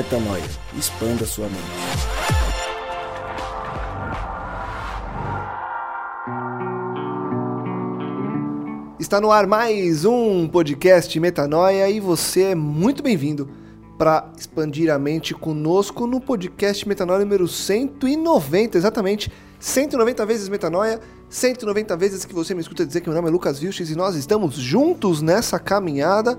Metanoia. Expanda sua mente. Está no ar mais um podcast Metanoia e você é muito bem-vindo para expandir a mente conosco no podcast Metanoia número 190, exatamente 190 vezes Metanoia, 190 vezes que você me escuta dizer que meu nome é Lucas Vilches e nós estamos juntos nessa caminhada.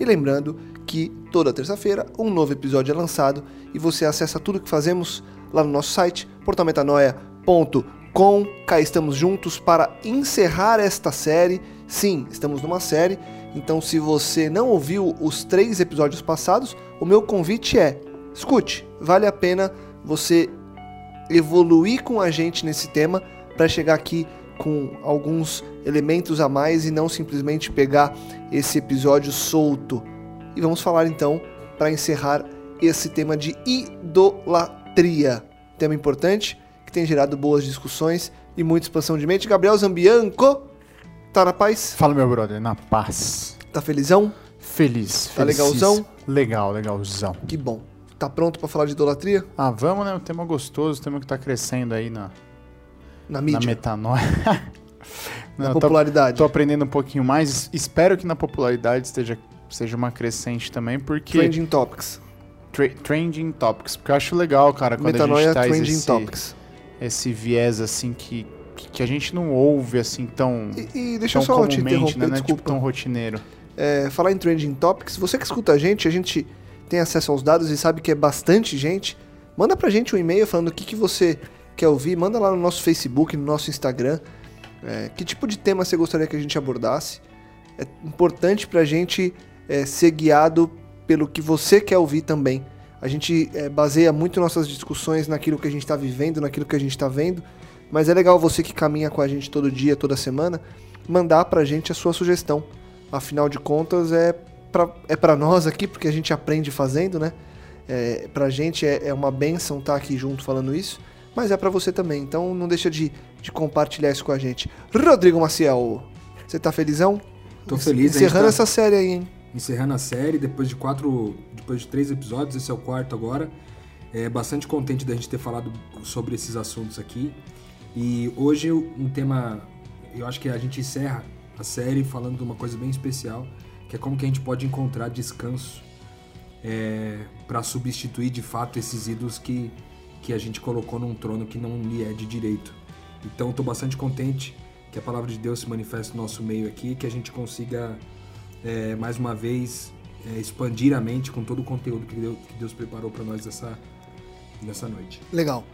E lembrando que toda terça-feira um novo episódio é lançado e você acessa tudo que fazemos lá no nosso site, portalmetanoia.com. Cá estamos juntos para encerrar esta série. Sim, estamos numa série, então se você não ouviu os três episódios passados, o meu convite é: escute, vale a pena você evoluir com a gente nesse tema para chegar aqui com alguns elementos a mais e não simplesmente pegar esse episódio solto. E vamos falar então para encerrar esse tema de idolatria, tema importante que tem gerado boas discussões e muita expansão de mente. Gabriel Zambianco, tá na paz? Fala meu brother, na paz. Tá felizão? Feliz, Tá legalzão? Legal, legalzão. Que bom. Tá pronto para falar de idolatria? Ah, vamos, né? Um tema gostoso, um tema que tá crescendo aí na, Na na mídia, metanoia. na Não, tô, popularidade. tô aprendendo um pouquinho mais. Espero que na popularidade esteja, seja uma crescente também, porque... Trending Topics. Tra- trending topics. Porque eu acho legal, cara, quando a Metanoia gente traz esse, Topics. esse viés, assim, que, que a gente não ouve, assim, tão... E, e deixa eu tão só te comumente, interromper, né? né? Tipo, desculpa. tão rotineiro. É, falar em Trending Topics, você que escuta a gente, a gente tem acesso aos dados e sabe que é bastante gente. Manda pra gente um e-mail falando o que, que você quer ouvir. Manda lá no nosso Facebook, no nosso Instagram. É, que tipo de tema você gostaria que a gente abordasse? É importante pra gente é, ser guiado pelo que você quer ouvir também. A gente é, baseia muito nossas discussões naquilo que a gente está vivendo, naquilo que a gente está vendo. Mas é legal você que caminha com a gente todo dia, toda semana, mandar pra gente a sua sugestão. Afinal de contas, é pra, é pra nós aqui, porque a gente aprende fazendo, né? É, pra gente é, é uma benção estar aqui junto falando isso, mas é pra você também. Então não deixa de, de compartilhar isso com a gente. Rodrigo Maciel, você tá felizão? Tô feliz, a Encerrando tá essa série aí, hein? Encerrando a série depois de quatro, depois de três episódios, esse é o quarto agora. É bastante contente da gente ter falado sobre esses assuntos aqui. E hoje um tema, eu acho que a gente encerra a série falando de uma coisa bem especial, que é como que a gente pode encontrar descanso para substituir de fato esses ídolos que, que a gente colocou num trono que não lhe é de direito. Então estou bastante contente que a palavra de Deus se manifeste no nosso meio aqui, que a gente consiga é, mais uma vez é, expandir a mente com todo o conteúdo que Deus, que Deus preparou para nós nessa, nessa noite. Legal.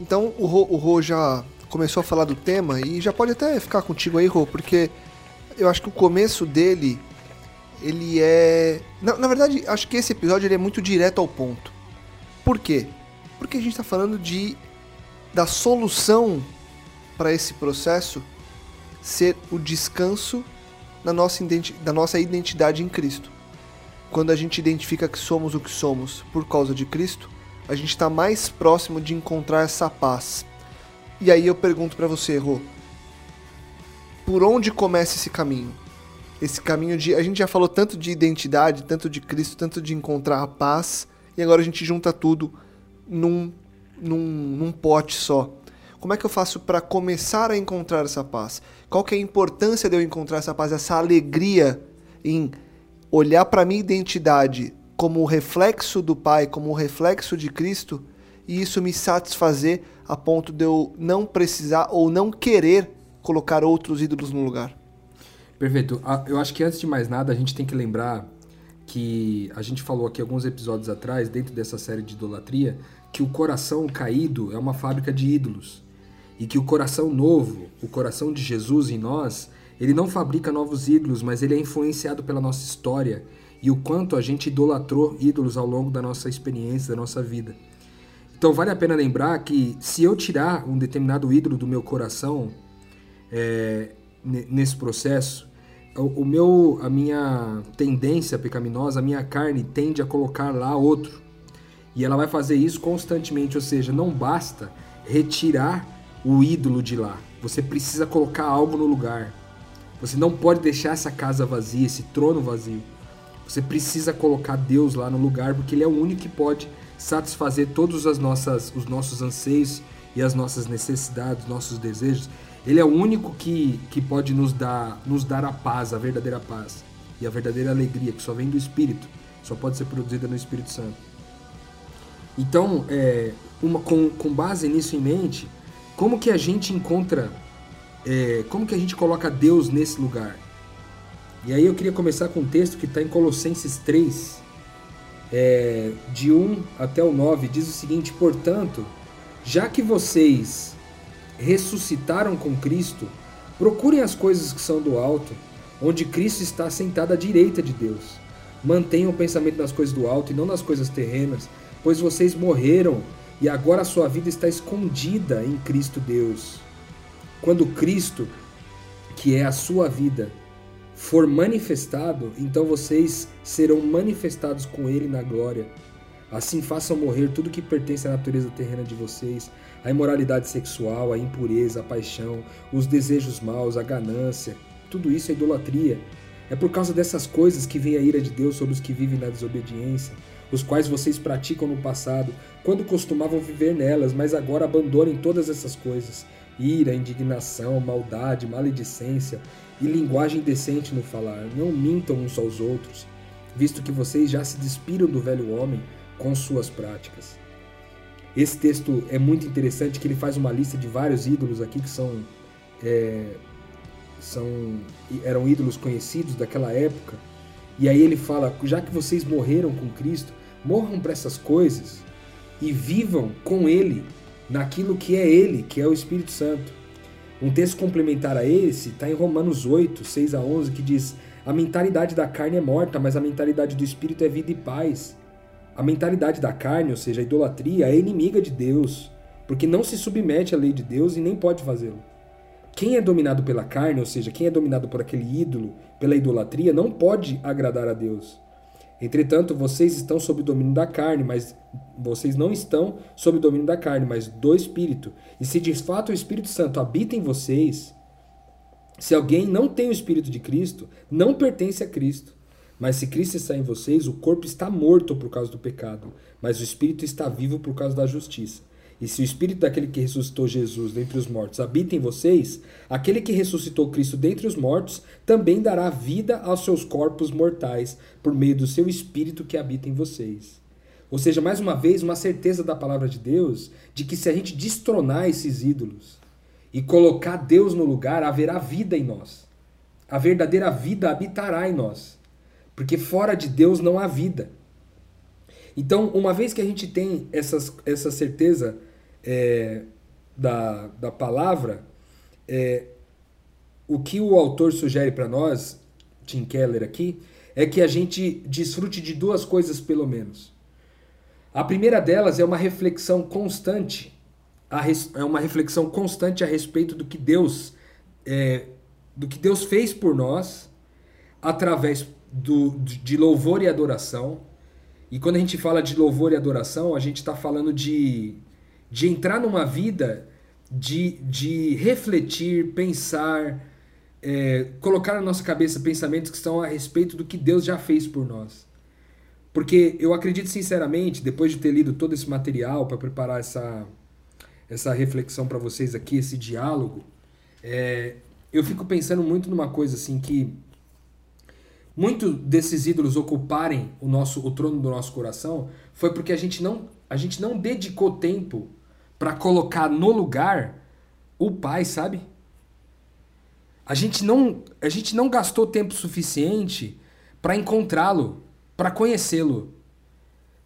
Então o Rô, o já começou a falar do tema e já pode até ficar contigo aí, Rô, porque eu acho que o começo dele, ele é... Na, na verdade, acho que esse episódio ele é muito direto ao ponto. Por quê? Porque a gente está falando de da solução para esse processo ser o descanso na nossa, da nossa identidade em Cristo. Quando a gente identifica que somos o que somos por causa de Cristo, a gente está mais próximo de encontrar essa paz. E aí eu pergunto para você, Rô, por onde começa esse caminho? Esse caminho de. A gente já falou tanto de identidade, tanto de Cristo, tanto de encontrar a paz, e agora a gente junta tudo num, num, num pote só. Como é que eu faço para começar a encontrar essa paz? Qual que é a importância de eu encontrar essa paz, essa alegria em olhar para minha identidade como o reflexo do Pai, como o reflexo de Cristo, e isso me satisfazer a ponto de eu não precisar ou não querer colocar outros ídolos no lugar. Perfeito. Ah, Eu acho que antes de mais nada a gente tem que lembrar que a gente falou aqui alguns episódios atrás, dentro dessa série de idolatria, que o coração caído é uma fábrica de ídolos. E que o coração novo, o coração de Jesus em nós, ele não fabrica novos ídolos, mas ele é influenciado pela nossa história e o quanto a gente idolatrou ídolos ao longo da nossa experiência, da nossa vida. Então vale a pena lembrar que se eu tirar um determinado ídolo do meu coração é, ne- nesse processo, o, o meu, a minha tendência pecaminosa, a minha carne tende a colocar lá outro. E ela vai fazer isso constantemente, ou seja, não basta retirar o ídolo de lá. Você precisa colocar algo no lugar. Você não pode deixar essa casa vazia, esse trono vazio. Você precisa colocar Deus lá no lugar, porque Ele é o único que pode satisfazer todos as nossas, os nossos anseios e as nossas necessidades, nossos desejos. Ele é o único que, que pode nos dar, nos dar a paz, a verdadeira paz e a verdadeira alegria, que só vem do Espírito, só pode ser produzida no Espírito Santo. Então, é, uma, com, com base nisso em mente, como que a gente encontra, é, como que a gente coloca Deus nesse lugar? E aí eu queria começar com um texto que está em Colossenses 3, é, de 1 até o 9, diz o seguinte: Portanto, já que vocês ressuscitaram com Cristo, procurem as coisas que são do alto, onde Cristo está sentado à direita de Deus. Mantenham o pensamento nas coisas do alto e não nas coisas terrenas, pois vocês morreram e agora a sua vida está escondida em Cristo Deus. Quando Cristo, que é a sua vida, for manifestado, então vocês serão manifestados com Ele na glória. Assim façam morrer tudo que pertence à natureza terrena de vocês: a imoralidade sexual, a impureza, a paixão, os desejos maus, a ganância. Tudo isso é idolatria. É por causa dessas coisas que vem a ira de Deus sobre os que vivem na desobediência, os quais vocês praticam no passado, quando costumavam viver nelas, mas agora abandonem todas essas coisas: ira, indignação, maldade, maledicência e linguagem decente no falar. Não mintam uns aos outros, visto que vocês já se despiram do velho homem com suas práticas. Esse texto é muito interessante, que ele faz uma lista de vários ídolos aqui que são, é, são eram ídolos conhecidos daquela época. E aí ele fala, já que vocês morreram com Cristo, morram para essas coisas e vivam com Ele naquilo que é Ele, que é o Espírito Santo. Um texto complementar a esse está em Romanos 8, 6 a 11, que diz: A mentalidade da carne é morta, mas a mentalidade do Espírito é vida e paz. A mentalidade da carne, ou seja, a idolatria, é inimiga de Deus, porque não se submete à lei de Deus e nem pode fazê-lo. Quem é dominado pela carne, ou seja, quem é dominado por aquele ídolo, pela idolatria, não pode agradar a Deus. Entretanto, vocês estão sob o domínio da carne, mas vocês não estão sob o domínio da carne, mas do Espírito. E se de fato o Espírito Santo habita em vocês, se alguém não tem o Espírito de Cristo, não pertence a Cristo. Mas se Cristo está em vocês, o corpo está morto por causa do pecado, mas o Espírito está vivo por causa da justiça. E se o Espírito daquele que ressuscitou Jesus dentre os mortos habita em vocês, aquele que ressuscitou Cristo dentre os mortos também dará vida aos seus corpos mortais por meio do seu Espírito que habita em vocês. Ou seja, mais uma vez, uma certeza da palavra de Deus de que se a gente destronar esses ídolos e colocar Deus no lugar, haverá vida em nós. A verdadeira vida habitará em nós. Porque fora de Deus não há vida. Então, uma vez que a gente tem essas, essa certeza é, da, da palavra, é, o que o autor sugere para nós, Tim Keller aqui, é que a gente desfrute de duas coisas pelo menos. A primeira delas é uma reflexão constante, é uma reflexão constante a respeito do que Deus é, do que Deus fez por nós através do, de louvor e adoração. E quando a gente fala de louvor e adoração, a gente está falando de de entrar numa vida de, de refletir, pensar, é, colocar na nossa cabeça pensamentos que estão a respeito do que Deus já fez por nós. Porque eu acredito sinceramente, depois de ter lido todo esse material para preparar essa, essa reflexão para vocês aqui, esse diálogo, é, eu fico pensando muito numa coisa assim que muito desses ídolos ocuparem o nosso o trono do nosso coração foi porque a gente não a gente não dedicou tempo para colocar no lugar o pai, sabe? A gente não, a gente não gastou tempo suficiente para encontrá-lo, para conhecê-lo.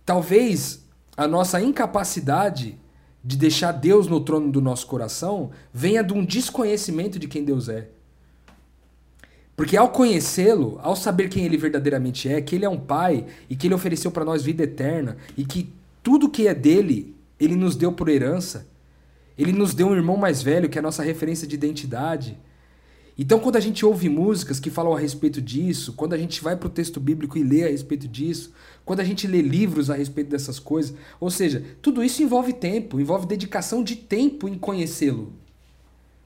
Talvez a nossa incapacidade de deixar Deus no trono do nosso coração venha de um desconhecimento de quem Deus é. Porque ao conhecê-lo, ao saber quem ele verdadeiramente é, que ele é um pai e que ele ofereceu para nós vida eterna e que tudo que é dele ele nos deu por herança. Ele nos deu um irmão mais velho, que é a nossa referência de identidade. Então, quando a gente ouve músicas que falam a respeito disso, quando a gente vai para o texto bíblico e lê a respeito disso, quando a gente lê livros a respeito dessas coisas, ou seja, tudo isso envolve tempo, envolve dedicação de tempo em conhecê-lo.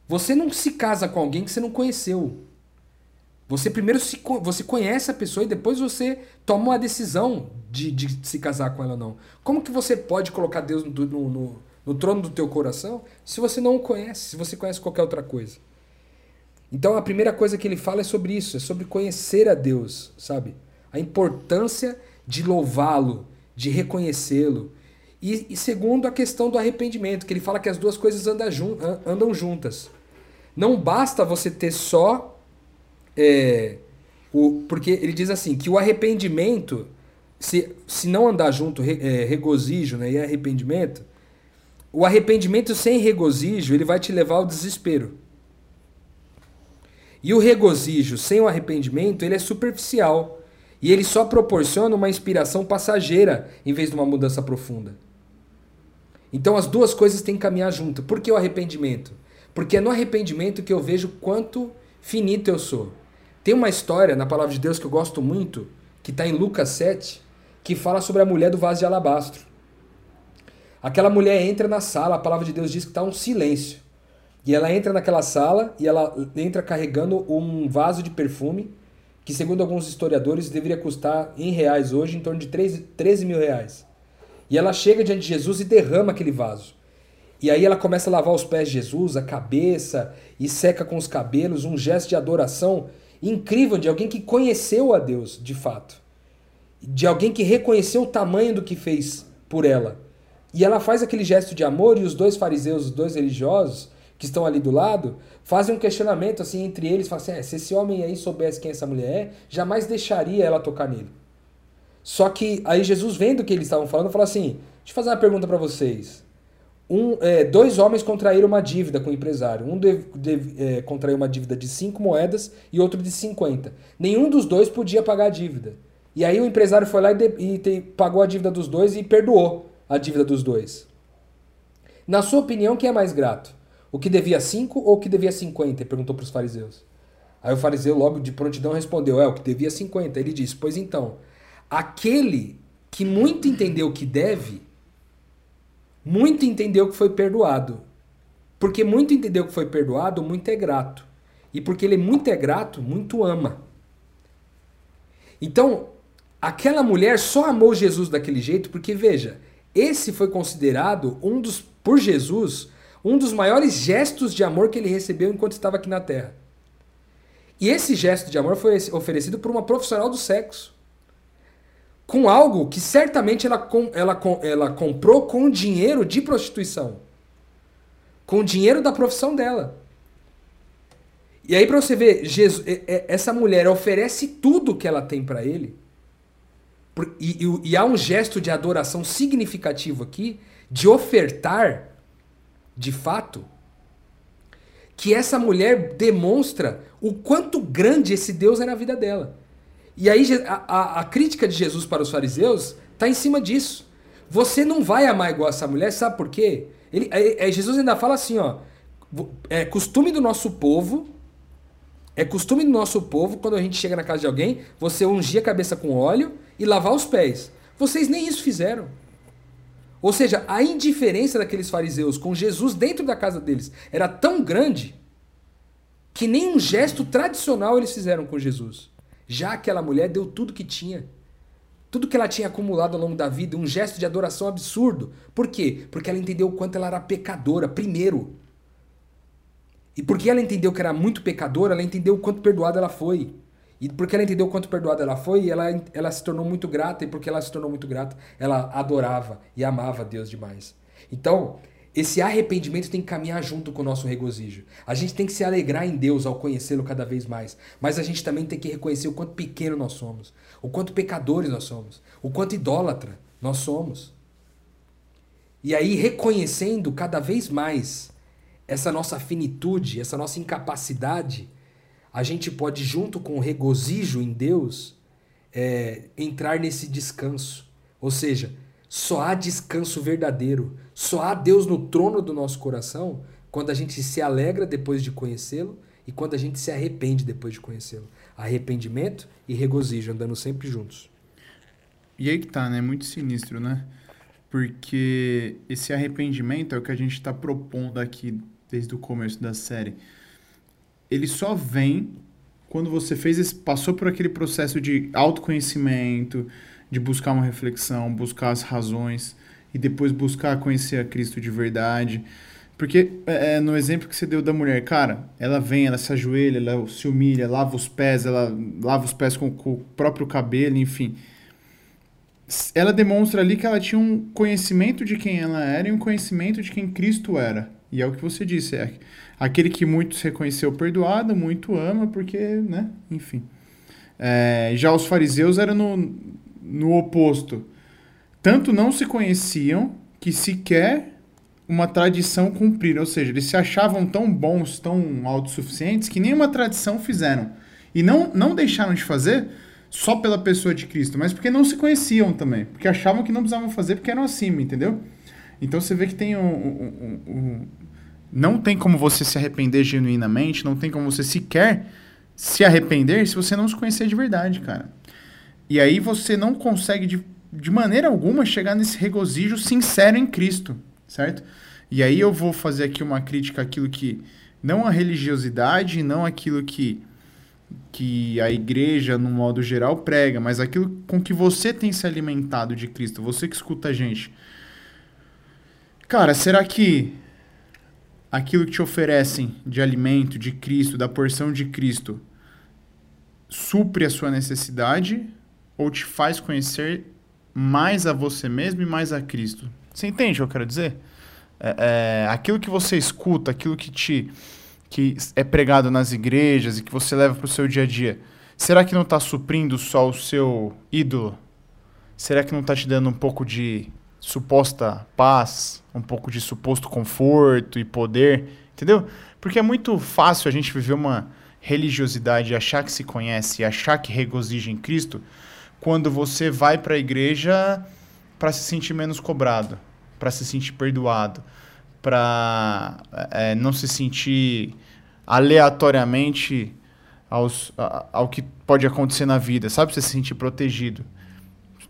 Você não se casa com alguém que você não conheceu. Você primeiro se, você conhece a pessoa e depois você toma uma decisão de, de se casar com ela ou não. Como que você pode colocar Deus no, no, no- no trono do teu coração se você não o conhece, se você conhece qualquer outra coisa? Então a primeira coisa que ele fala é sobre isso, é sobre conhecer a Deus, sabe? A importância de louvá-lo, de reconhecê-lo. E, e segundo, a questão do arrependimento, que ele fala que as duas coisas andam, andam juntas. Não basta você ter só. É, o, porque ele diz assim: que o arrependimento, se, se não andar junto re- é, regozijo né, e arrependimento, o arrependimento sem regozijo ele vai te levar ao desespero. E o regozijo sem o arrependimento, ele é superficial. E ele só proporciona uma inspiração passageira em vez de uma mudança profunda. Então as duas coisas têm que caminhar junto. Por que o arrependimento? Porque é no arrependimento que eu vejo quanto finito eu sou. Tem uma história na palavra de Deus que eu gosto muito, que está em Lucas 7, que fala sobre a mulher do vaso de alabastro. Aquela mulher entra na sala, a palavra de Deus diz que está um silêncio. E ela entra naquela sala e ela entra carregando um vaso de perfume que, segundo alguns historiadores, deveria custar em reais hoje em torno de 13, 13 mil reais. E ela chega diante de Jesus e derrama aquele vaso. E aí ela começa a lavar os pés de Jesus, a cabeça, e seca com os cabelos, um gesto de adoração incrível de alguém que conheceu a Deus, de fato. De alguém que reconheceu o tamanho do que fez por ela. E ela faz aquele gesto de amor e os dois fariseus, os dois religiosos, que estão ali do lado, fazem um questionamento assim entre eles, falam assim, é, se esse homem aí soubesse quem essa mulher é, jamais deixaria ela tocar nele. Só que aí Jesus vendo o que eles estavam falando, falou assim, deixa eu fazer uma pergunta para vocês. Um, é, dois homens contraíram uma dívida com o empresário. Um de, de- é, contraiu uma dívida de cinco moedas e outro de 50. Nenhum dos dois podia pagar a dívida. E aí o empresário foi lá e, de- e te- pagou a dívida dos dois e perdoou a dívida dos dois. Na sua opinião, quem é mais grato? O que devia 5 ou o que devia 50? Ele perguntou para os fariseus. Aí o fariseu logo de prontidão respondeu: É, o que devia 50. Ele disse: Pois então, aquele que muito entendeu que deve, muito entendeu que foi perdoado. Porque muito entendeu que foi perdoado, muito é grato. E porque ele muito é grato, muito ama. Então, aquela mulher só amou Jesus daquele jeito porque, veja, esse foi considerado um dos, por Jesus, um dos maiores gestos de amor que ele recebeu enquanto estava aqui na Terra. E esse gesto de amor foi oferecido por uma profissional do sexo. Com algo que certamente ela, com- ela, ela comprou com dinheiro de prostituição. Com dinheiro da profissão dela. E aí pra você ver, Jesus, é- é- essa mulher oferece tudo que ela tem pra ele. E, e- e há um gesto de adoração significativo aqui, de ofertar, de fato, que essa mulher demonstra o quanto grande esse Deus é na vida dela. E aí a, a- a crítica de Jesus para os fariseus está em cima disso. Você não vai amar igual essa mulher, sabe por quê? Ele, é- é- Jesus ainda fala assim, ó, é costume do nosso povo, é costume do nosso povo, quando a gente chega na casa de alguém, você ungir a cabeça com óleo e lavar os pés. Vocês nem isso fizeram. Ou seja, a indiferença daqueles fariseus com Jesus dentro da casa deles era tão grande que nem um gesto tradicional eles fizeram com Jesus. Já aquela mulher deu tudo que tinha. Tudo que ela tinha acumulado ao longo da vida, um gesto de adoração absurdo. Por quê? Porque ela entendeu o quanto ela era pecadora, primeiro. E porque ela entendeu que era muito pecadora, ela entendeu o quanto perdoada ela foi. E porque ela entendeu o quanto perdoada ela foi, ela, ela se tornou muito grata. E porque ela se tornou muito grata, ela adorava e amava Deus demais. Então, esse arrependimento tem que caminhar junto com o nosso regozijo. A gente tem que se alegrar em Deus ao conhecê-lo cada vez mais. Mas a gente também tem que reconhecer o quanto pequeno nós somos. O quanto pecadores nós somos. O quanto idólatra nós somos. E aí, reconhecendo cada vez mais essa nossa finitude, essa nossa incapacidade, a gente pode, junto com o regozijo em Deus, é, entrar nesse descanso. Ou seja, só há descanso verdadeiro, só há Deus no trono do nosso coração quando a gente se alegra depois de conhecê-lo e quando a gente se arrepende depois de conhecê-lo. Arrependimento e regozijo andando sempre juntos. E aí que tá, né? Muito sinistro, né? Porque esse arrependimento é o que a gente tá propondo aqui desde o começo da série. Ele só vem quando você fez esse, passou por aquele processo de autoconhecimento, de buscar uma reflexão, buscar as razões e depois buscar conhecer a Cristo de verdade. Porque é, é, no exemplo que você deu da mulher, cara, ela vem, ela se ajoelha, ela se humilha, lava os pés, ela lava os pés com, com o próprio cabelo, enfim. Ela demonstra ali que ela tinha um conhecimento de quem ela era e um conhecimento de quem Cristo era. E é o que você disse, é aquele que muito se reconheceu perdoado, muito ama, porque, né, enfim. É, já os fariseus eram no, no oposto. Tanto não se conheciam que sequer uma tradição cumpriram, ou seja, eles se achavam tão bons, tão autossuficientes, que nenhuma tradição fizeram. E não, não deixaram de fazer só pela pessoa de Cristo, mas porque não se conheciam também, porque achavam que não precisavam fazer porque eram acima, entendeu? Então você vê que tem um, um, um, um não tem como você se arrepender genuinamente, não tem como você sequer se arrepender se você não se conhecer de verdade, cara. E aí você não consegue de, de maneira alguma chegar nesse regozijo sincero em Cristo certo? E aí eu vou fazer aqui uma crítica àquilo que não a religiosidade, não aquilo que que a igreja no modo geral prega, mas aquilo com que você tem se alimentado de Cristo, você que escuta a gente. Cara, será que aquilo que te oferecem de alimento de Cristo, da porção de Cristo, supre a sua necessidade ou te faz conhecer mais a você mesmo e mais a Cristo? Você entende o que eu quero dizer? É, é, aquilo que você escuta, aquilo que te que é pregado nas igrejas e que você leva para o seu dia a dia, será que não está suprindo só o seu ídolo? Será que não está te dando um pouco de suposta paz, um pouco de suposto conforto e poder? Entendeu? Porque é muito fácil a gente viver uma religiosidade achar que se conhece e achar que regozija em Cristo quando você vai para a igreja para se sentir menos cobrado para se sentir perdoado, para é, não se sentir aleatoriamente aos, a, ao que pode acontecer na vida, sabe? Você se sentir protegido.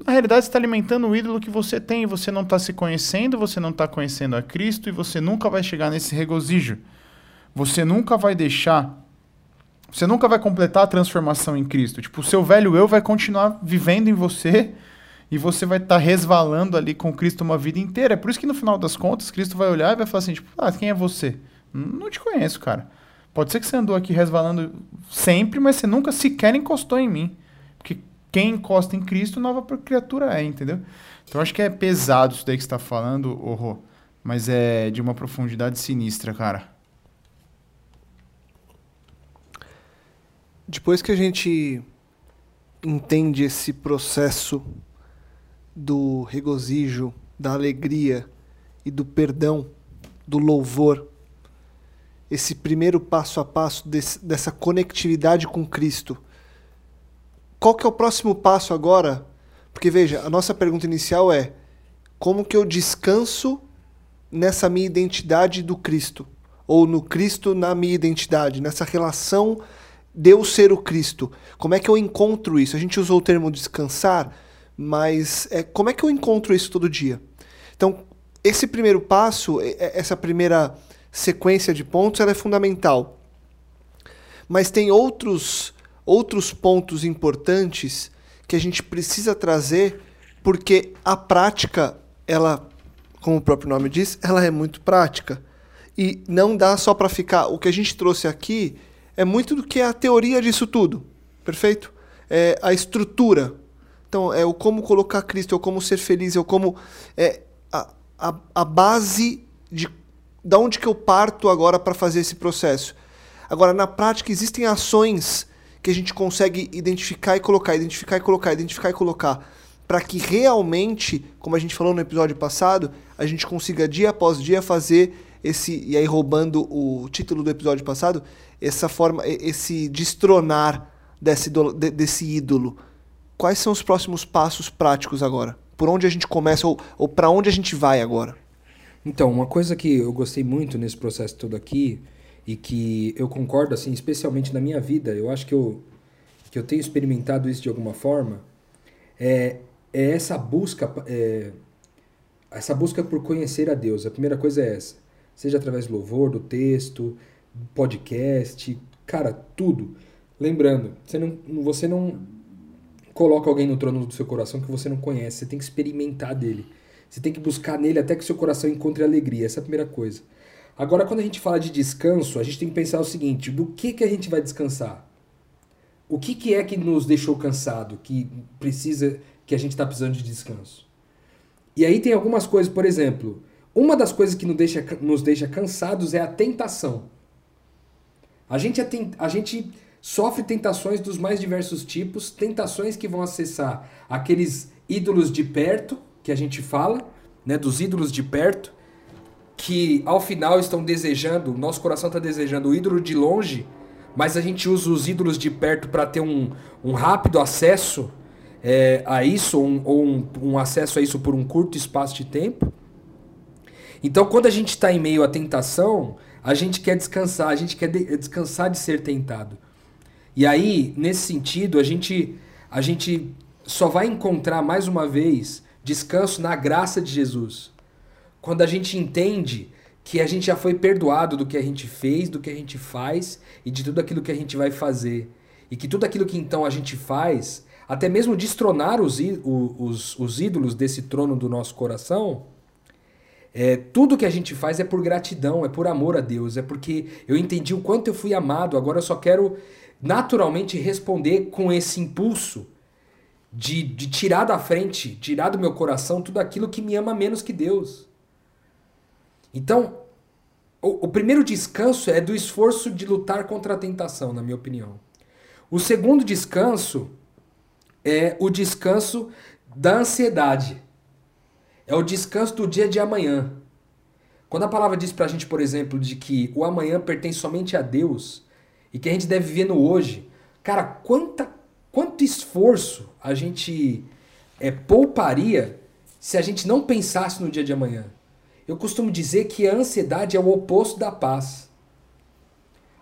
Na realidade, você está alimentando o ídolo que você tem, você não está se conhecendo, você não está conhecendo a Cristo e você nunca vai chegar nesse regozijo. Você nunca vai deixar. Você nunca vai completar a transformação em Cristo. Tipo, o seu velho eu vai continuar vivendo em você e você vai estar tá resvalando ali com Cristo uma vida inteira. É por isso que no final das contas, Cristo vai olhar e vai falar assim, tipo, ah, quem é você? Não te conheço, cara. Pode ser que você andou aqui resvalando sempre, mas você nunca sequer encostou em mim. Porque quem encosta em Cristo, nova criatura é, entendeu? Então acho que é pesado isso daí que você está falando, horror. Mas é de uma profundidade sinistra, cara. Depois que a gente entende esse processo do regozijo, da alegria e do perdão, do louvor. Esse primeiro passo a passo desse, dessa conectividade com Cristo. Qual que é o próximo passo agora? Porque veja, a nossa pergunta inicial é: como que eu descanso nessa minha identidade do Cristo? Ou no Cristo na minha identidade, nessa relação de eu ser o Cristo? Como é que eu encontro isso? A gente usou o termo descansar, mas é, como é que eu encontro isso todo dia? Então, esse primeiro passo, essa primeira sequência de pontos, ela é fundamental. Mas tem outros, outros pontos importantes que a gente precisa trazer, porque a prática, ela, como o próprio nome diz, ela é muito prática. E não dá só para ficar. O que a gente trouxe aqui é muito do que é a teoria disso tudo. Perfeito? É a estrutura então, é o como colocar Cristo, é o como ser feliz, é o como. É a, a, a base de da onde que eu parto agora para fazer esse processo. Agora, na prática, existem ações que a gente consegue identificar e colocar, identificar e colocar, identificar e colocar, para que realmente, como a gente falou no episódio passado, a gente consiga dia após dia fazer esse, e aí roubando o título do episódio passado, essa forma, esse destronar desse, desse ídolo quais são os próximos passos práticos agora? Por onde a gente começa ou, ou para onde a gente vai agora? Então, uma coisa que eu gostei muito nesse processo todo aqui e que eu concordo assim, especialmente na minha vida, eu acho que eu que eu tenho experimentado isso de alguma forma, é, é essa busca é, essa busca por conhecer a Deus. A primeira coisa é essa, seja através do louvor, do texto, podcast, cara, tudo Lembrando, você não, você não coloca alguém no trono do seu coração que você não conhece. Você tem que experimentar dele. Você tem que buscar nele até que seu coração encontre alegria. Essa é a primeira coisa. Agora, quando a gente fala de descanso, a gente tem que pensar o seguinte: do que, que a gente vai descansar? O que, que é que nos deixou cansado, que precisa, que a gente está precisando de descanso? E aí tem algumas coisas, por exemplo, uma das coisas que nos deixa, nos deixa cansados é a tentação. A gente, é a gente sofre tentações dos mais diversos tipos, tentações que vão acessar aqueles ídolos de perto, que a gente fala, né, dos ídolos de perto, que ao final estão desejando, nosso coração está desejando o ídolo de longe, mas a gente usa os ídolos de perto para ter um, um rápido acesso é, a isso, um, ou um, um acesso a isso por um curto espaço de tempo. Então, quando a gente está em meio à tentação, a gente quer descansar, a gente quer de descansar de ser tentado. E aí, nesse sentido, a gente, a gente só vai encontrar mais uma vez descanso na graça de Jesus. Quando a gente entende que a gente já foi perdoado do que a gente fez, do que a gente faz e de tudo aquilo que a gente vai fazer. E que tudo aquilo que então a gente faz, até mesmo destronar os, os, os ídolos desse trono do nosso coração, é, tudo que a gente faz é por gratidão, é por amor a Deus, é porque eu entendi o quanto eu fui amado, agora eu só quero naturalmente responder com esse impulso de, de tirar da frente, tirar do meu coração tudo aquilo que me ama menos que Deus. Então, o, o primeiro descanso é do esforço de lutar contra a tentação, na minha opinião. O segundo descanso é o descanso da ansiedade. É o descanso do dia de amanhã. Quando a palavra diz pra gente, por exemplo, de que o amanhã pertence somente a Deus e que a gente deve viver no hoje, cara, quanta, quanto esforço a gente é, pouparia se a gente não pensasse no dia de amanhã? Eu costumo dizer que a ansiedade é o oposto da paz.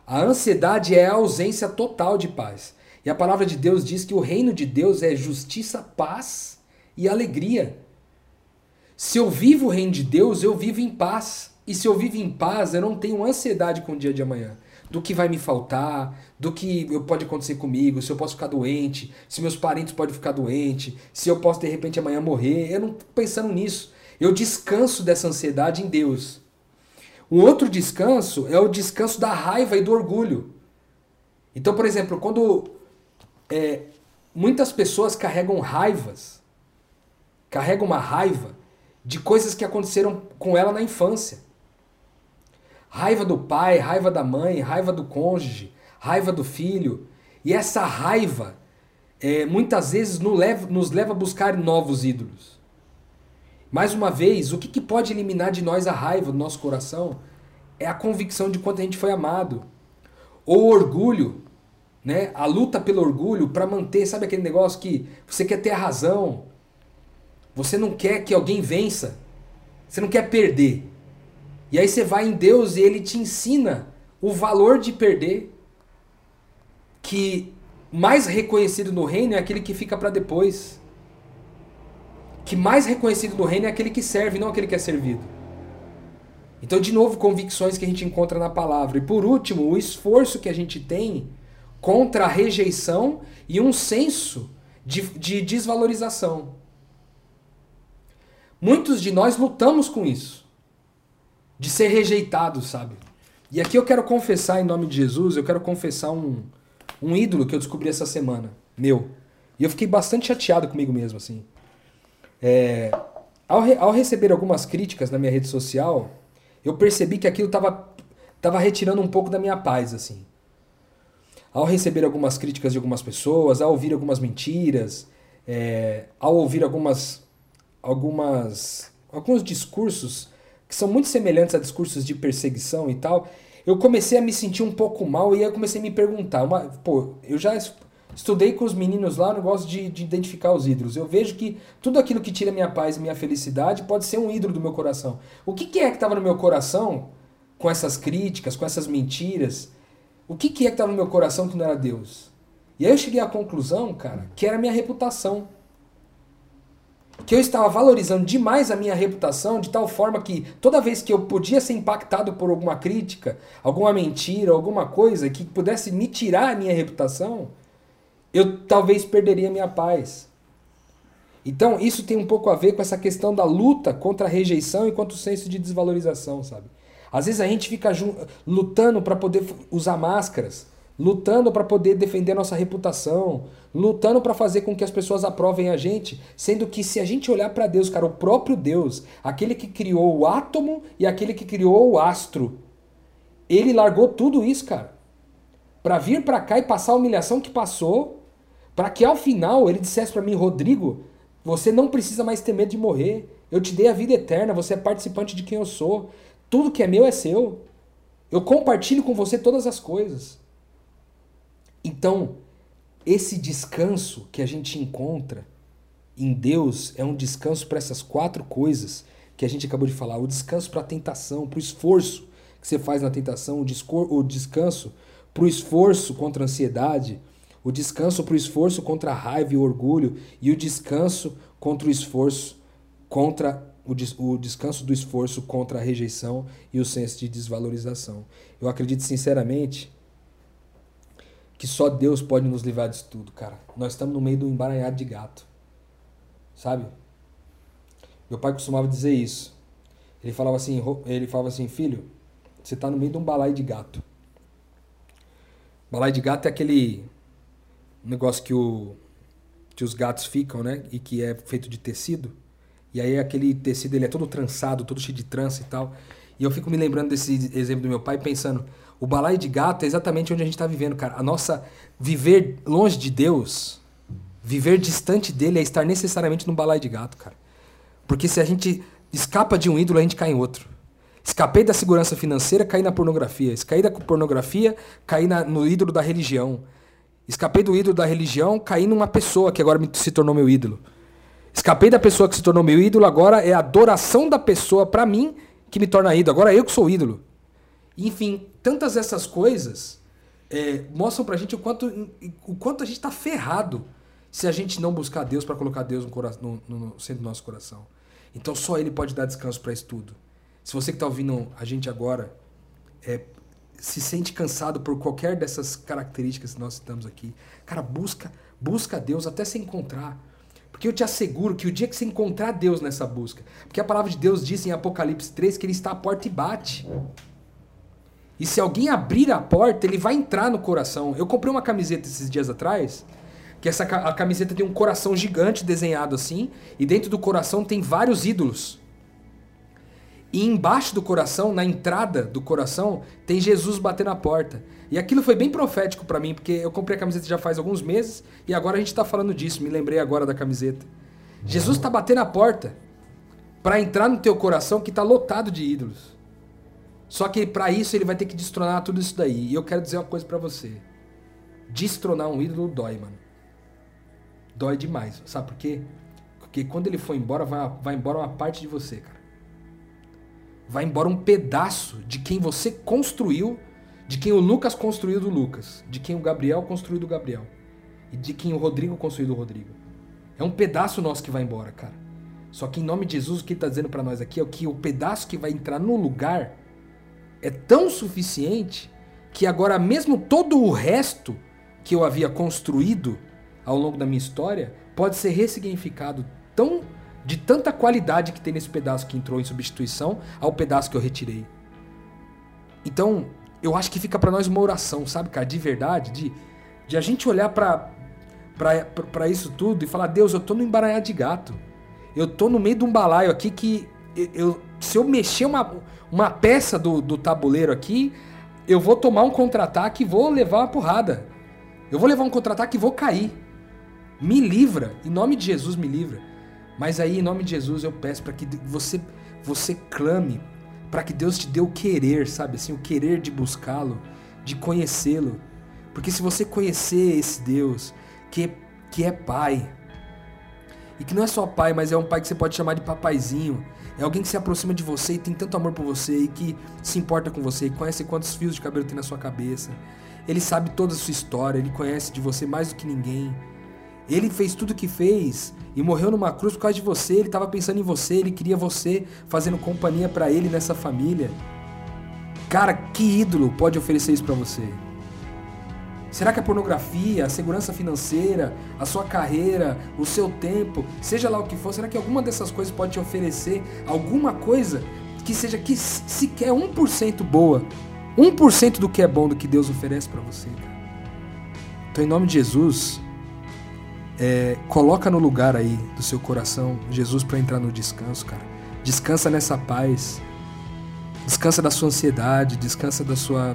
A ansiedade é a ausência total de paz. E a palavra de Deus diz que o reino de Deus é justiça, paz e alegria. Se eu vivo o reino de Deus, eu vivo em paz. E se eu vivo em paz, eu não tenho ansiedade com o dia de amanhã. Do que vai me faltar, do que pode acontecer comigo, se eu posso ficar doente, se meus parentes podem ficar doentes, se eu posso de repente amanhã morrer. Eu não estou pensando nisso. Eu descanso dessa ansiedade em Deus. Um outro descanso é o descanso da raiva e do orgulho. Então, por exemplo, quando é, muitas pessoas carregam raivas, carregam uma raiva de coisas que aconteceram com ela na infância. Raiva do pai, raiva da mãe, raiva do cônjuge, raiva do filho. E essa raiva é, muitas vezes nos leva, nos leva a buscar novos ídolos. Mais uma vez, o que, que pode eliminar de nós a raiva do nosso coração é a convicção de quanto a gente foi amado. Ou orgulho, né? A luta pelo orgulho para manter, sabe aquele negócio que você quer ter a razão, você não quer que alguém vença, você não quer perder. E aí você vai em Deus e ele te ensina o valor de perder, que mais reconhecido no reino é aquele que fica para depois que mais reconhecido no reino é aquele que serve, não aquele que é servido. Então, de novo, convicções que a gente encontra na palavra. E por último, o esforço que a gente tem contra a rejeição e um senso de, de desvalorização. Muitos de nós lutamos com isso, de ser rejeitados, sabe? E aqui eu quero confessar, em nome de Jesus, eu quero confessar um, um ídolo que eu descobri essa semana, meu. E eu fiquei bastante chateado comigo mesmo, assim. É, ao, re, ao receber algumas críticas na minha rede social, eu percebi que aquilo estava tava retirando um pouco da minha paz, assim. Ao receber algumas críticas de algumas pessoas, ao ouvir algumas mentiras, é, ao ouvir algumas, algumas, alguns discursos que são muito semelhantes a discursos de perseguição e tal, eu comecei a me sentir um pouco mal e aí eu comecei a me perguntar, uma, pô, eu já Estudei com os meninos lá o negócio de, de identificar os ídolos. Eu vejo que tudo aquilo que tira minha paz e minha felicidade pode ser um ídolo do meu coração. O que, que é que estava no meu coração com essas críticas, com essas mentiras? O que, que é que estava no meu coração que não era Deus? E aí eu cheguei à conclusão, cara, que era minha reputação. Que eu estava valorizando demais a minha reputação, de tal forma que toda vez que eu podia ser impactado por alguma crítica, alguma mentira, alguma coisa que pudesse me tirar a minha reputação, eu talvez perderia a minha paz. Então, isso tem um pouco a ver com essa questão da luta contra a rejeição e contra o senso de desvalorização, sabe? Às vezes a gente fica lutando para poder usar máscaras, lutando para poder defender nossa reputação, lutando para fazer com que as pessoas aprovem a gente, sendo que se a gente olhar para Deus, cara, o próprio Deus, aquele que criou o átomo e aquele que criou o astro, ele largou tudo isso, cara, para vir para cá e passar a humilhação que passou, para que ao final ele dissesse para mim, Rodrigo, você não precisa mais ter medo de morrer. Eu te dei a vida eterna, você é participante de quem eu sou. Tudo que é meu é seu. Eu compartilho com você todas as coisas. Então, esse descanso que a gente encontra em Deus é um descanso para essas quatro coisas que a gente acabou de falar: o descanso para a tentação, para o esforço que você faz na tentação, o, descanso para o esforço contra a ansiedade, o descanso para o esforço contra a raiva e o orgulho, e o descanso contra o esforço contra o, des o descanso do esforço contra a rejeição e o senso de desvalorização. Eu acredito sinceramente que só Deus pode nos livrar disso tudo, cara. Nós estamos no meio do emaranhado de gato. Sabe? Meu pai costumava dizer isso. Ele falava assim, ele falava assim, filho, você está no meio de um balai de gato. Balai de gato é aquele negócio que, o, que os gatos ficam, né? E que é feito de tecido. E aí aquele tecido ele é todo trançado, todo cheio de trança e tal. E eu fico me lembrando desse exemplo do meu pai, pensando, o balaio de gato é exatamente onde a gente está vivendo, cara. A nossa viver longe de Deus, viver distante dele é estar necessariamente num balaio de gato, cara. Porque se a gente escapa de um ídolo, a gente cai em outro. Escapei da segurança financeira, caí na pornografia. Escapei da pornografia, caí na, no ídolo da religião. Escapei do ídolo da religião, caí numa pessoa que agora se tornou meu ídolo. Escapei da pessoa que se tornou meu ídolo, agora é a adoração da pessoa para mim que me torna ídolo. Agora é eu que sou ídolo. Enfim, tantas essas coisas é, mostram pra gente o quanto, o quanto a gente tá ferrado se a gente não buscar Deus para colocar Deus no, no, no, centro do nosso coração. Então só Ele pode dar descanso para isso tudo. Se você que está ouvindo a gente agora é, se sente cansado por qualquer dessas características que nós citamos aqui, cara, busca, busca Deus até se encontrar. Porque eu te asseguro que o dia que você encontrar Deus nessa busca, porque a palavra de Deus diz em Apocalipse 3 que ele está à porta e bate. E se alguém abrir a porta, ele vai entrar no coração. Eu comprei uma camiseta esses dias atrás, que essa a camiseta tem um coração gigante desenhado assim, e dentro do coração tem vários ídolos. E embaixo do coração, na entrada do coração, tem Jesus batendo a porta. E aquilo foi bem profético para mim, porque eu comprei a camiseta já faz alguns meses e agora a gente está falando disso. Me lembrei agora da camiseta. Jesus está batendo a porta para entrar no teu coração que está lotado de ídolos. Só que para isso ele vai ter que destronar tudo isso daí. E eu quero dizer uma coisa para você. Destronar um ídolo dói, mano. Dói demais. Sabe por quê? Porque quando ele for embora, vai, vai embora uma parte de você, cara. Vai embora um pedaço de quem você construiu, de quem o Lucas construiu do Lucas, de quem o Gabriel construiu do Gabriel, e de quem o Rodrigo construiu do Rodrigo. É um pedaço nosso que vai embora, cara. Só que em nome de Jesus, o que ele está dizendo para nós aqui é que o pedaço que vai entrar no lugar é tão suficiente que agora mesmo todo o resto que eu havia construído ao longo da minha história pode ser ressignificado tão de tanta qualidade que tem nesse pedaço que entrou em substituição ao pedaço que eu retirei. Então, eu acho que fica para nós uma oração, sabe, cara, de verdade, de, de a gente olhar para para isso tudo e falar: Deus, eu tô no embaranhado de gato. Eu tô no meio de um balaio aqui que eu, se eu mexer uma, uma peça do, do tabuleiro aqui, eu vou tomar um contra-ataque e vou levar uma porrada. Eu vou levar um contra-ataque e vou cair. Me livra, em nome de Jesus me livra. Mas aí, em nome de Jesus, eu peço para que você, você clame, para que Deus te dê o querer, sabe? Assim, o querer de buscá-lo, de conhecê-lo. Porque se você conhecer esse Deus, que que é Pai, e que não é só pai, mas é um pai que você pode chamar de papaizinho, é alguém que se aproxima de você e tem tanto amor por você e que se importa com você e conhece quantos fios de cabelo tem na sua cabeça. Ele sabe toda a sua história, ele conhece de você mais do que ninguém. Ele fez tudo o que fez e morreu numa cruz por causa de você. Ele estava pensando em você, ele queria você fazendo companhia para ele nessa família. Cara, que ídolo pode oferecer isso para você? Será que a pornografia, a segurança financeira, a sua carreira, o seu tempo, seja lá o que for, será que alguma dessas coisas pode te oferecer alguma coisa que seja que sequer 1% boa? 1% do que é bom do que Deus oferece para você, cara. Então, em nome de Jesus, é, coloca no lugar aí do seu coração Jesus para entrar no descanso, cara. Descansa nessa paz. Descansa da sua ansiedade, descansa da sua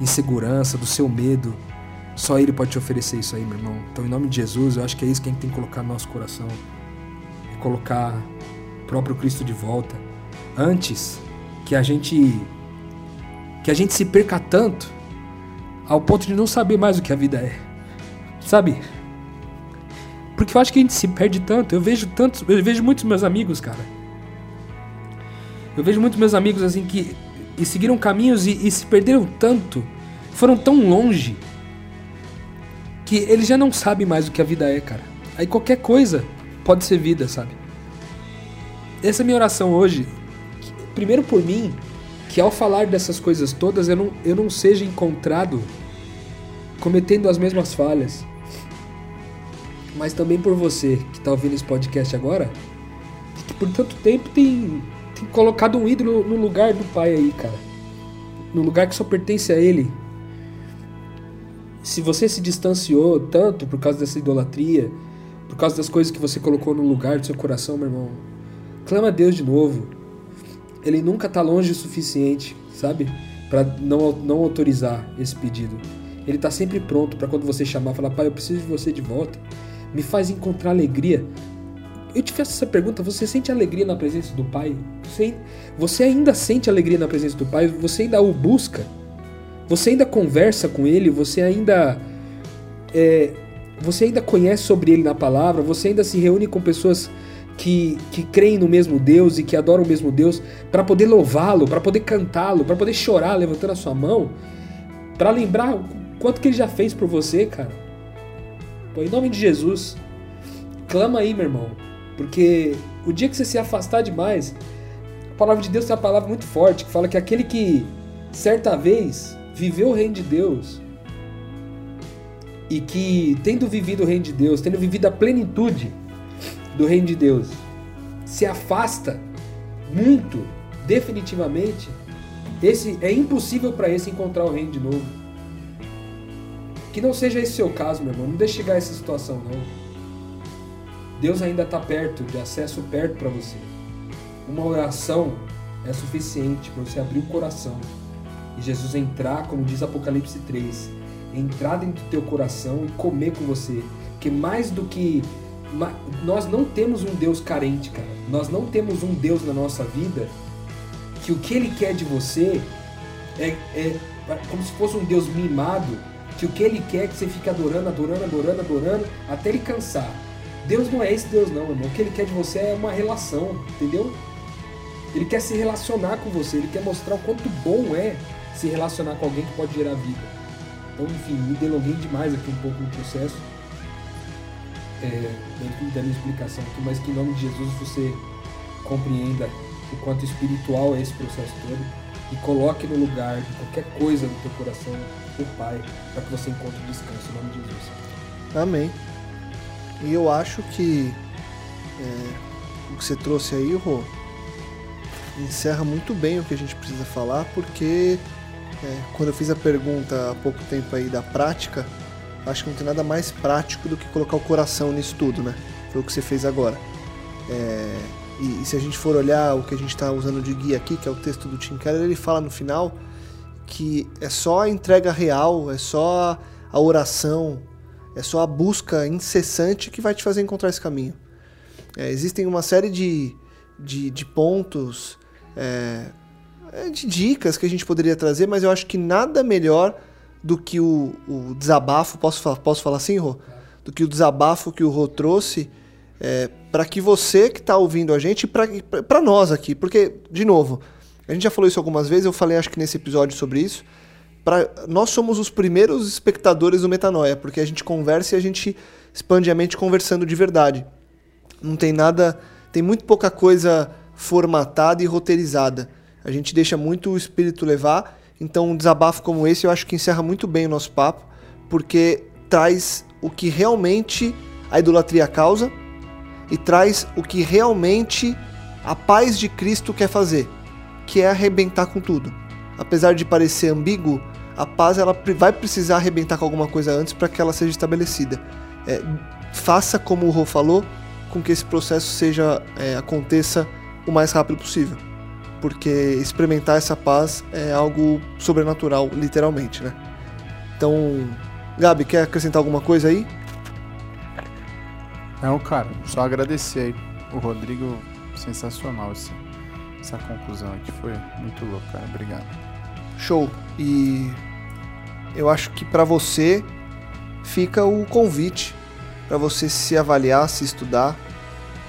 insegurança, do seu medo. Só Ele pode te oferecer isso aí, meu irmão. Então, em nome de Jesus, eu acho que é isso que a gente tem que colocar no nosso coração. É colocar o próprio Cristo de volta. Antes que a gente que a gente se perca tanto ao ponto de não saber mais o que a vida é. Sabe? Porque eu acho que a gente se perde tanto. Eu vejo tantos, eu vejo muitos meus amigos, cara. Eu vejo muitos meus amigos assim que seguiram caminhos e, e se perderam tanto, foram tão longe que eles já não sabem mais o que a vida é, cara. Aí qualquer coisa pode ser vida, sabe? Essa é minha oração hoje. Primeiro por mim, que ao falar dessas coisas todas eu não, eu não seja encontrado cometendo as mesmas falhas. Mas também por você que está ouvindo esse podcast agora, que por tanto tempo tem, tem colocado um ídolo no lugar do pai aí, cara. No lugar que só pertence a ele se você se distanciou tanto por causa dessa idolatria, por causa das coisas que você colocou no lugar do seu coração, meu irmão, clama a Deus de novo. Ele nunca está longe o suficiente, sabe? Para não, não autorizar esse pedido. Ele está sempre pronto para quando você chamar, falar: Pai, eu preciso de você de volta. Me faz encontrar alegria. Eu te faço essa pergunta: você sente alegria na presença do Pai? Você, você ainda sente alegria na presença do Pai? Você ainda o busca? Você ainda conversa com ele, você ainda é, você ainda conhece sobre ele na palavra, você ainda se reúne com pessoas que, que creem no mesmo Deus e que adoram o mesmo Deus para poder louvá-lo, para poder cantá-lo, para poder chorar levantando a sua mão, para lembrar o quanto que ele já fez por você, cara. Pô, em nome de Jesus, clama aí, meu irmão, porque o dia que você se afastar demais, a palavra de Deus tem uma palavra muito forte que fala que aquele que certa vez viveu o reino de Deus e que, tendo vivido o reino de Deus, tendo vivido a plenitude do reino de Deus, se afasta muito, definitivamente, esse é impossível para esse encontrar o reino de novo. Que não seja esse seu caso, meu irmão. Não deixe chegar a essa situação, não. Deus ainda está perto, de acesso perto para você. Uma oração é suficiente para você abrir o coração e Jesus entrar, como diz Apocalipse 3, entrar dentro do teu coração e comer com você. Porque mais do que. Nós não temos um Deus carente, cara. Nós não temos um Deus na nossa vida que o que ele quer de você é, é como se fosse um Deus mimado, que o que ele quer é que você fique adorando, adorando, adorando, adorando, até ele cansar. Deus não é esse Deus, não, irmão. O que ele quer de você é uma relação, entendeu? Ele quer se relacionar com você, ele quer mostrar o quanto bom é se relacionar com alguém que pode gerar vida. Então, enfim, me delonguei demais aqui um pouco no processo, é, dentro da minha explicação aqui, mas que em nome de Jesus você compreenda o quanto espiritual é esse processo todo e coloque no lugar de qualquer coisa no teu coração o Pai, para que você encontre descanso em nome de Jesus. Amém. E eu acho que é, o que você trouxe aí, Rô, encerra muito bem o que a gente precisa falar, porque é, quando eu fiz a pergunta há pouco tempo aí da prática, acho que não tem nada mais prático do que colocar o coração nisso tudo, né? Foi o que você fez agora. É, e, e, se a gente for olhar o que a gente está usando de guia aqui, que é o texto do Tim Keller, ele fala no final que é só a entrega real, é só a oração, é só a busca incessante que vai te fazer encontrar esse caminho. É, existem uma série de, de, de pontos é, de dicas que a gente poderia trazer, mas eu acho que nada melhor do que o, o desabafo, posso, posso falar assim, Rô? Do que o desabafo que o Rô trouxe é, para que você que está ouvindo a gente, para nós aqui, porque, de novo, a gente já falou isso algumas vezes, eu falei acho que nesse episódio sobre isso, pra, nós somos os primeiros espectadores do Metanoia, porque a gente conversa e a gente expande a mente conversando de verdade. Não tem nada, tem muito pouca coisa formatada e roteirizada. A gente deixa muito o espírito levar. Então, um desabafo como esse eu acho que encerra muito bem o nosso papo, porque traz o que realmente a idolatria causa e traz o que realmente a paz de Cristo quer fazer, que é arrebentar com tudo. Apesar de parecer ambíguo, a paz ela vai precisar arrebentar com alguma coisa antes para que ela seja estabelecida. É, faça como o Rô falou, com que esse processo seja é, aconteça o mais rápido possível, porque experimentar essa paz é algo sobrenatural, literalmente, né? Então, Gabi, quer acrescentar alguma coisa aí? Não, cara, só agradecer aí. O Rodrigo, sensacional esse, essa conclusão aqui, foi muito louco, cara. Obrigado. Show. E eu acho que para você fica o convite para você se avaliar, se estudar,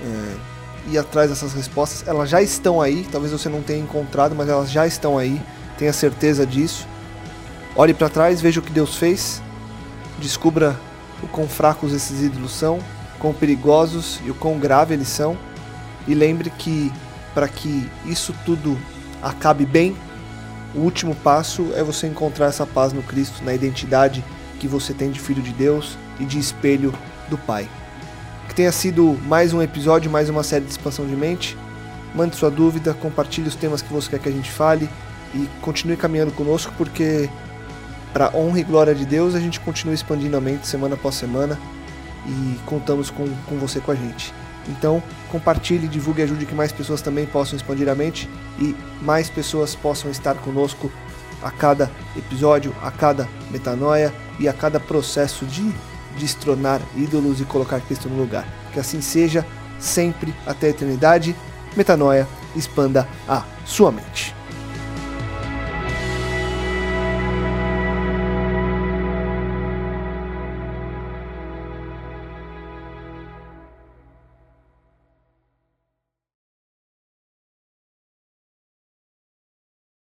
é, ir atrás dessas respostas. Elas já estão aí, talvez você não tenha encontrado, mas elas já estão aí. Tenha certeza disso. Olhe para trás, veja o que Deus fez, descubra o quão fracos esses ídolos são, quão perigosos e o quão grave eles são. E lembre que para que isso tudo acabe bem, o último passo é você encontrar essa paz no Cristo, na identidade que você tem de filho de Deus e de espelho do Pai. Que tenha sido mais um episódio, mais uma série de expansão de mente. Mande sua dúvida, compartilhe os temas que você quer que a gente fale e continue caminhando conosco, porque para honra e glória de Deus a gente continua expandindo a mente semana após semana e contamos com, com você com a gente. Então, compartilhe, divulgue e ajude que mais pessoas também possam expandir a mente e mais pessoas possam estar conosco a cada episódio, a cada metanoia e a cada processo de destronar ídolos e colocar Cristo no lugar. Que assim seja sempre até a eternidade. Metanoia, expanda a sua mente.